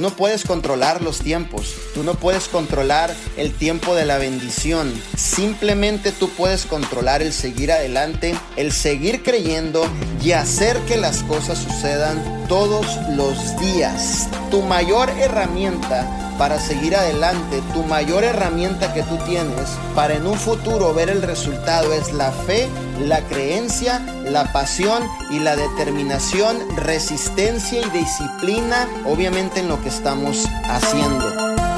no puedes controlar los tiempos, tú no puedes controlar el tiempo de la bendición. Simplemente tú puedes controlar el seguir adelante, el seguir creyendo y hacer que las cosas sucedan todos los días. Tu mayor herramienta para seguir adelante, tu mayor herramienta que tú tienes para en un futuro ver el resultado es la fe, la creencia, la pasión y la determinación, resistencia y disciplina, obviamente en lo que estamos haciendo.